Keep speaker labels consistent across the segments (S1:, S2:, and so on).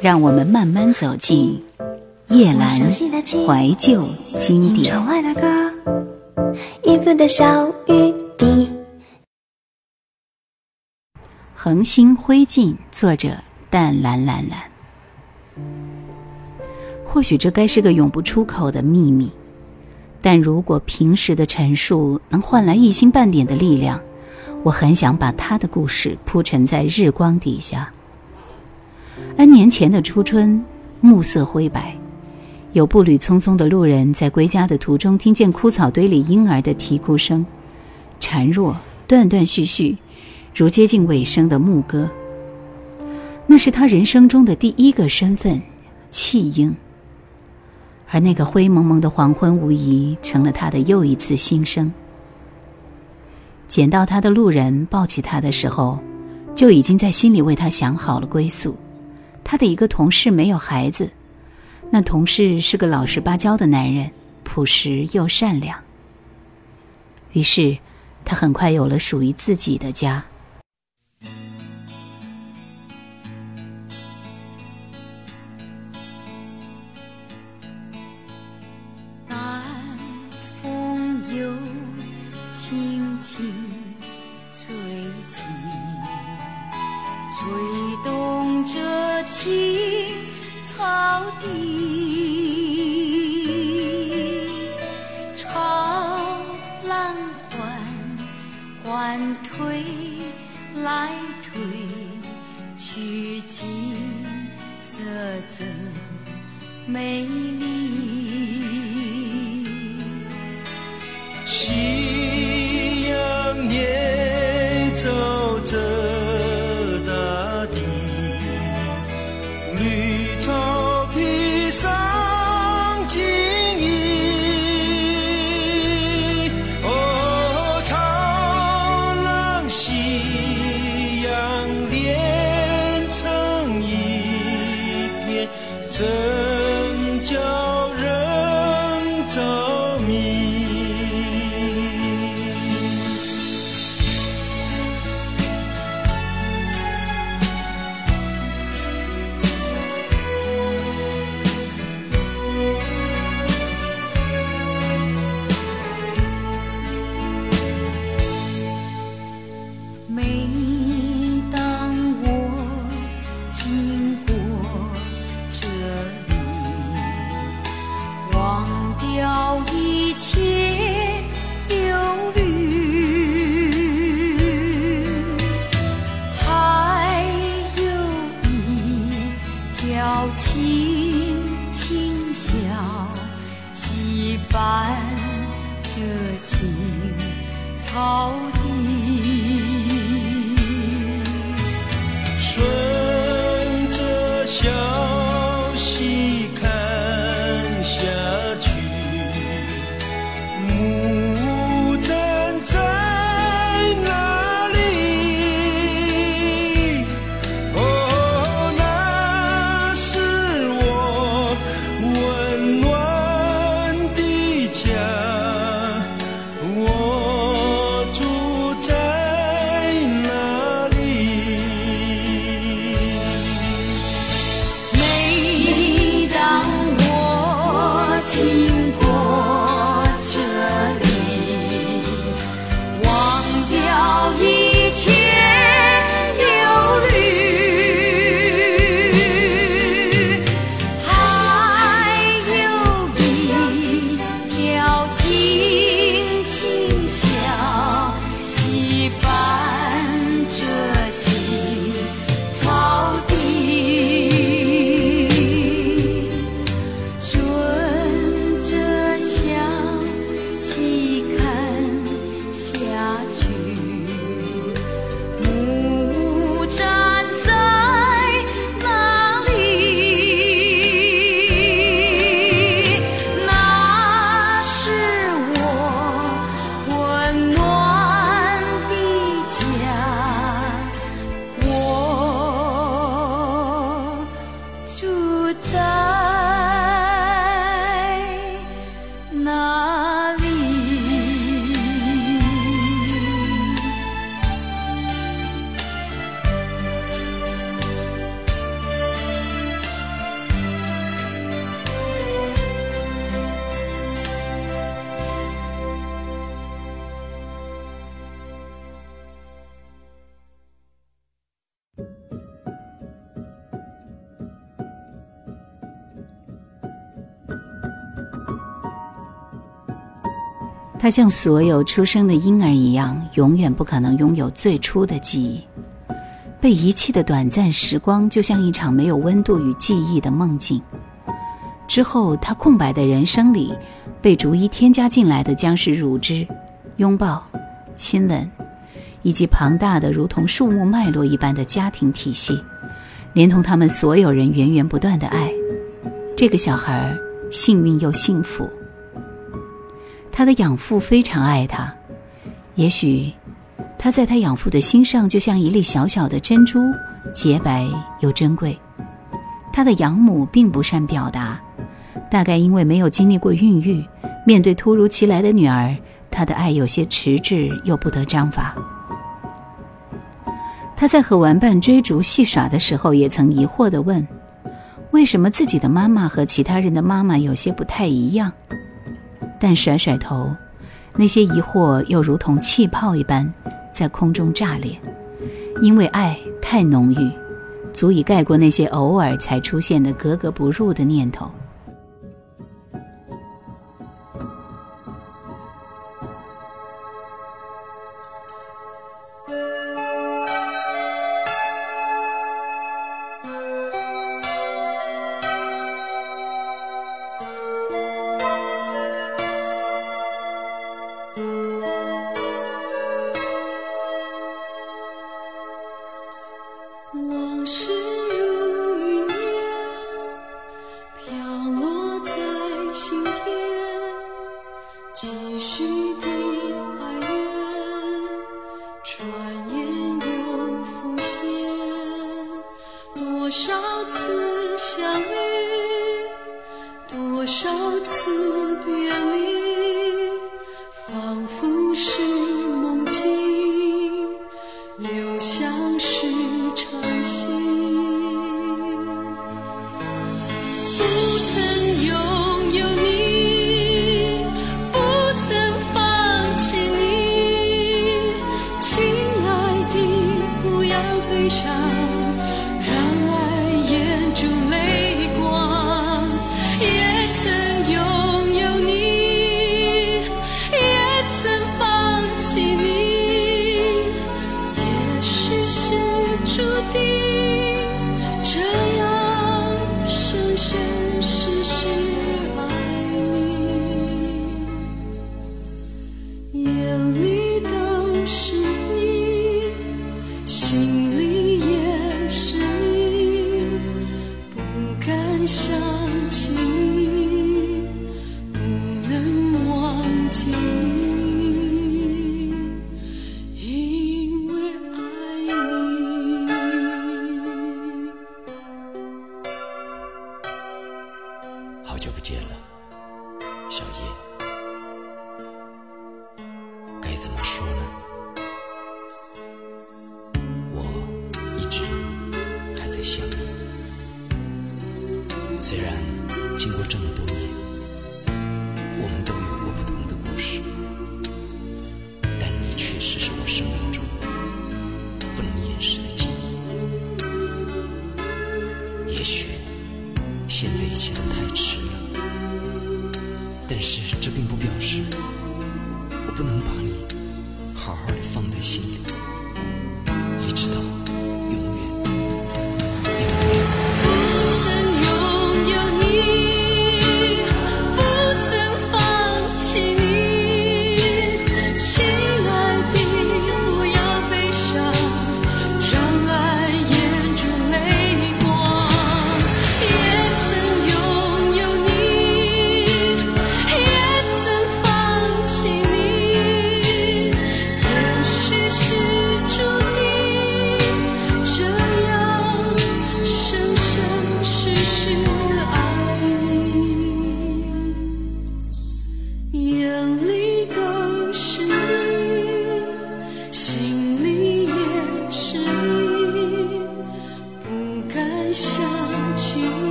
S1: 让我们慢慢走进叶阑
S2: 怀
S1: 旧经典。恒星灰烬，作者淡蓝蓝蓝。或许这该是个永不出口的秘密，但如果平时的陈述能换来一星半点的力量，我很想把他的故事铺陈在日光底下。N 年前的初春，暮色灰白，有步履匆匆的路人在归家的途中，听见枯草堆里婴儿的啼哭声，孱弱、断断续续，如接近尾声的牧歌。那是他人生中的第一个身份——弃婴。而那个灰蒙蒙的黄昏，无疑成了他的又一次新生。捡到他的路人抱起他的时候，就已经在心里为他想好了归宿。他的一个同事没有孩子，那同事是个老实巴交的男人，朴实又善良。于是，他很快有了属于自己的家。
S3: 推来推去景色真美丽。不在
S1: 他像所有出生的婴儿一样，永远不可能拥有最初的记忆。被遗弃的短暂时光，就像一场没有温度与记忆的梦境。之后，他空白的人生里，被逐一添加进来的将是乳汁、拥抱、亲吻，以及庞大的如同树木脉络一般的家庭体系，连同他们所有人源源不断的爱。这个小孩幸运又幸福。他的养父非常爱他，也许他在他养父的心上就像一粒小小的珍珠，洁白又珍贵。他的养母并不善表达，大概因为没有经历过孕育，面对突如其来的女儿，他的爱有些迟滞又不得章法。他在和玩伴追逐戏耍的时候，也曾疑惑地问：为什么自己的妈妈和其他人的妈妈有些不太一样？但甩甩头，那些疑惑又如同气泡一般在空中炸裂，因为爱太浓郁，足以盖过那些偶尔才出现的格格不入的念头。
S4: 虽然经过这么多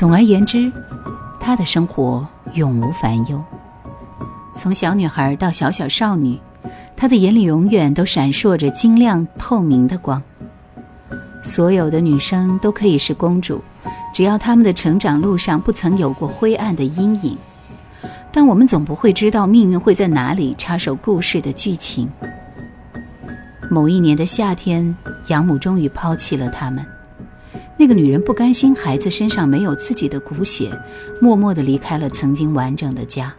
S1: 总而言之，她的生活永无烦忧。从小女孩到小小少女，她的眼里永远都闪烁着晶亮透明的光。所有的女生都可以是公主，只要她们的成长路上不曾有过灰暗的阴影。但我们总不会知道命运会在哪里插手故事的剧情。某一年的夏天，养母终于抛弃了他们。那个女人不甘心孩子身上没有自己的骨血，默默地离开了曾经完整的家。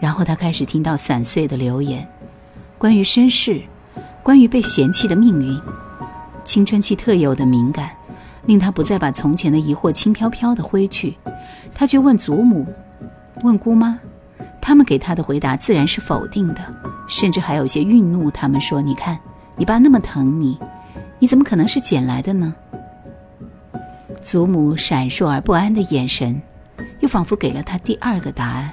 S1: 然后她开始听到散碎的流言，关于身世，关于被嫌弃的命运。青春期特有的敏感，令她不再把从前的疑惑轻飘飘地挥去。她去问祖母。问姑妈，他们给她的回答自然是否定的，甚至还有些愠怒。他们说：“你看，你爸那么疼你，你怎么可能是捡来的呢？”祖母闪烁而不安的眼神，又仿佛给了他第二个答案。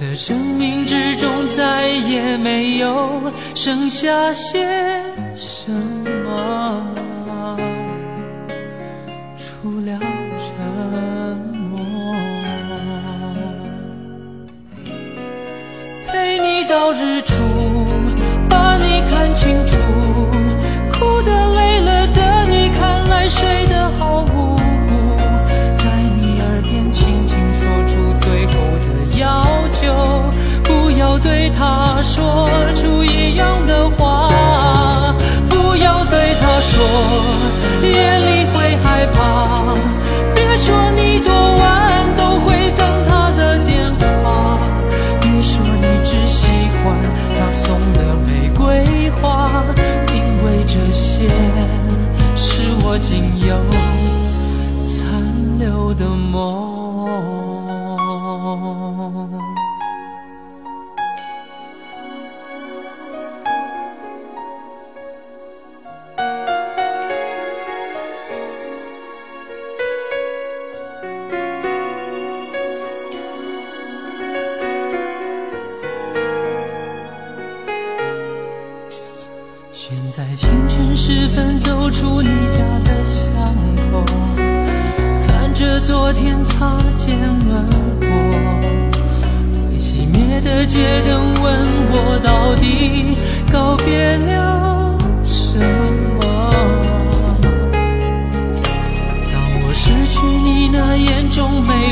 S5: 的生命之中再也没有剩下些什么，除了沉默。陪你到日出，把你看清楚，哭的累了的你，看来睡得说出一样的话，不要对他说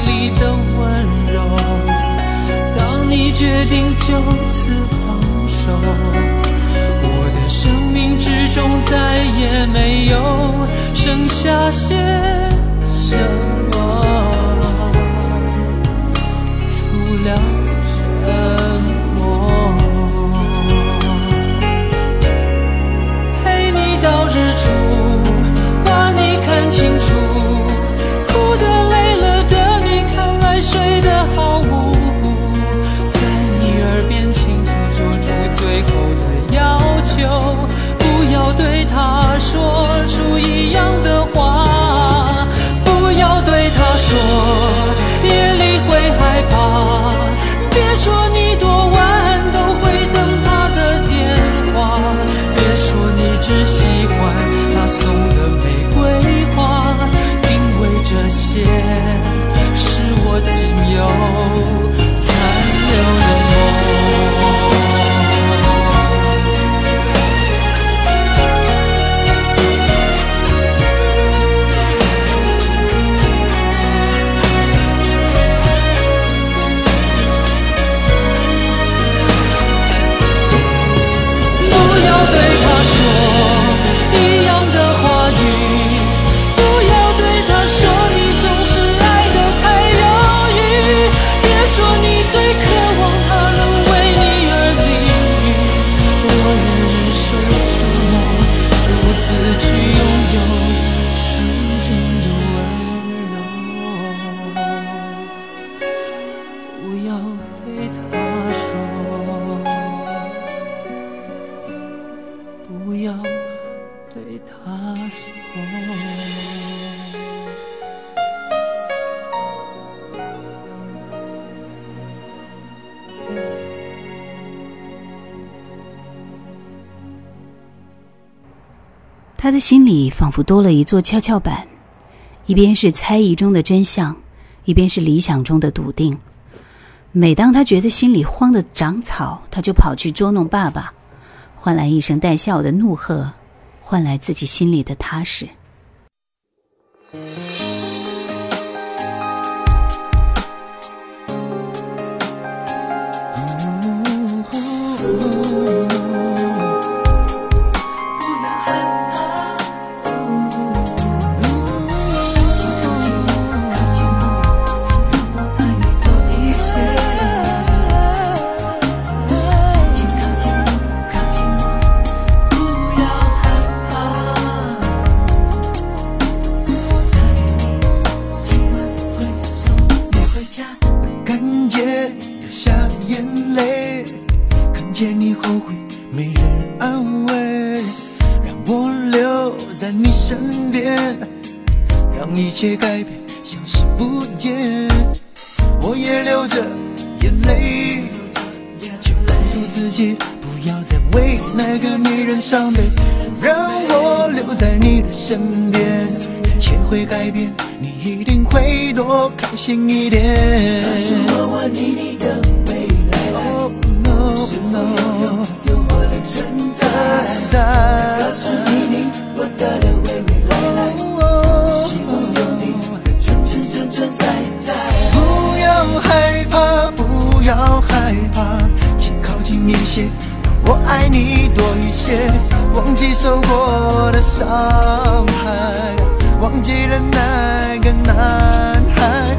S5: 里的温柔，当你决定就此放手。我的生命之中再也没有剩下些什么，送的。
S1: 他的心里仿佛多了一座跷跷板，一边是猜疑中的真相，一边是理想中的笃定。每当他觉得心里慌得长草，他就跑去捉弄爸爸，换来一声带笑的怒喝，换来自己心里的踏实。
S6: 切改变，消失不见。我也流着眼泪，却告诉自己不要再为那个女人伤悲，让我留在你的身边。一切会改变，你一定会多开心一点。告诉我，我你你的未来。Oh no no，有我的存在。告诉我爱你多一些。忘记受过的伤害，忘记了那个男孩。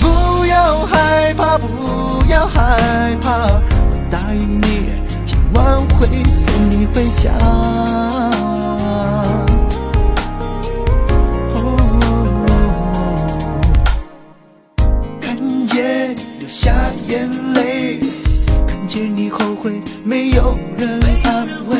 S6: 不要害怕，不要害怕，我答应你，今晚会送你回家。没有人安慰，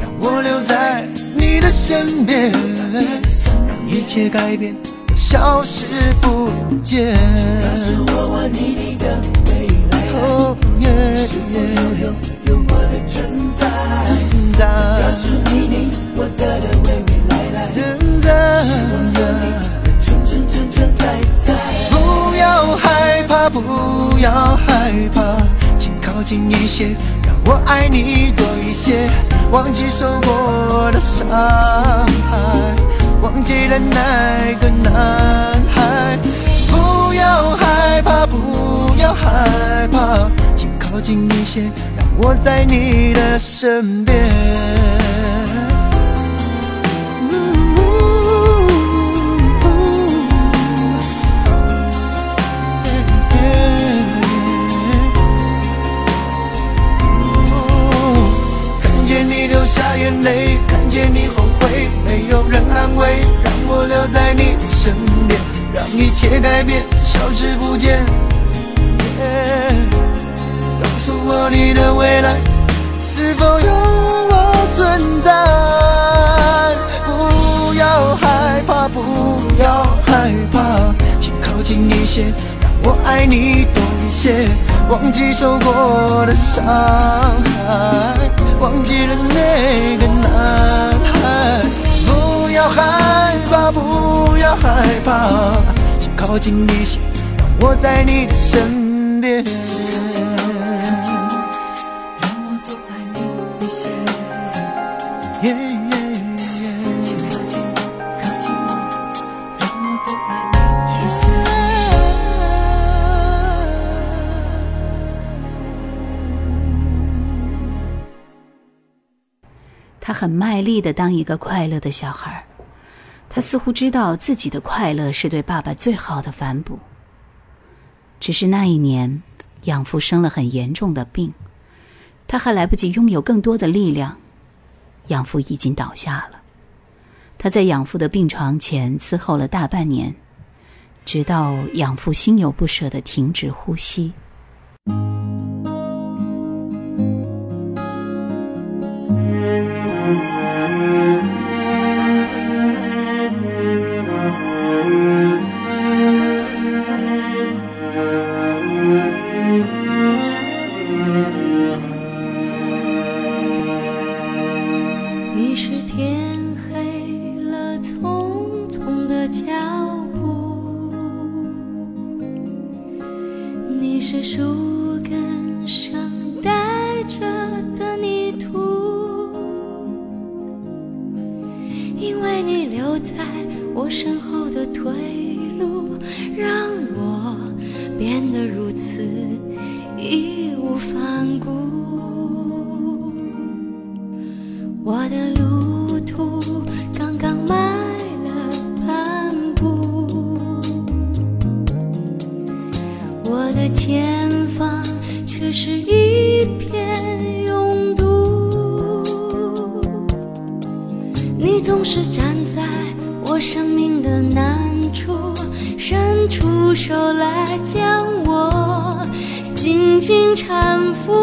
S6: 让我留在你的身边，让一切改变都消失不见。请告诉我我你你的未来 oh yeah 你，是否有有有我的存在？存在告诉你你我的的未未来来，是否有你存存存存在在？不要害怕，不要害怕，请靠近一些。我爱你多一些，忘记受过的伤害，忘记了那个男孩。不要害怕，不要害怕，请靠近一些，让我在你的身边。眼泪，看见你后悔，没有人安慰，让我留在你身边，让一切改变，消失不见。告诉我你的未来是否有我存在？不要害怕，不要害怕，请靠近一些，让我爱你多一些，忘记受过的伤害。忘记了那个男孩，不要害怕，不要害怕，请靠近一些，让我在你的身边。
S1: 他很卖力的当一个快乐的小孩儿，他似乎知道自己的快乐是对爸爸最好的反哺。只是那一年，养父生了很严重的病，他还来不及拥有更多的力量，养父已经倒下了。他在养父的病床前伺候了大半年，直到养父心有不舍的停止呼吸。
S3: 束。你总是站在我生命的难处伸出手来将我紧紧搀扶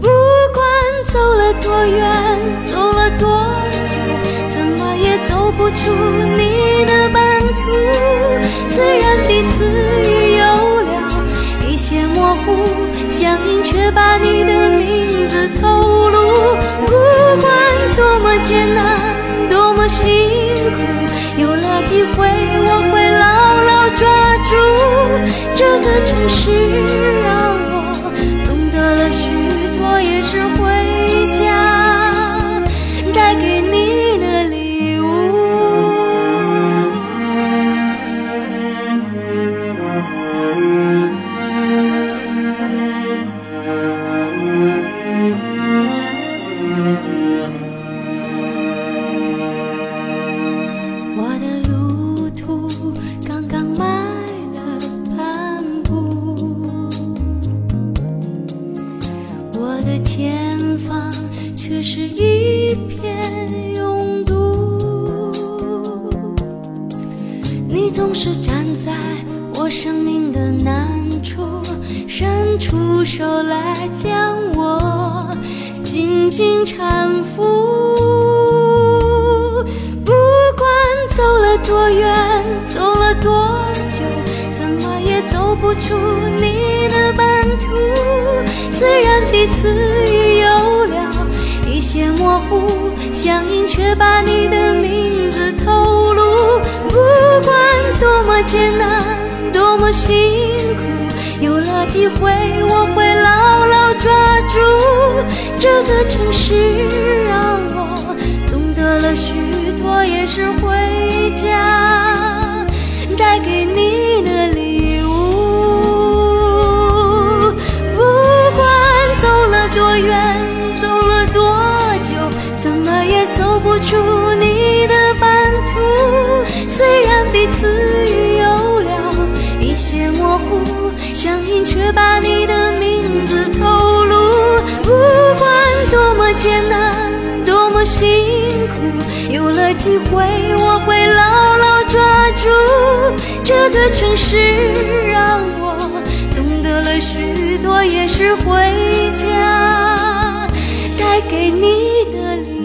S3: 不管走了多远走了多久怎么也走不出你的版图虽然彼此已有了一些模糊相印却把你的的城市让我懂得了许多也是出你的版图，虽然彼此已有了一些模糊，相印却把你的名字透露，不管多么艰难，多么辛苦，有了机会我会牢牢抓住。这个城市让我懂得了许多，也是回家带给你的礼物。多远走了多久怎么也走不出你的版图虽然彼此已有了一些模糊相信却把你的名字透露。不管多么艰难多么辛苦有了机会我会牢牢抓住这个城市让我懂得了许多也是回家带给你的礼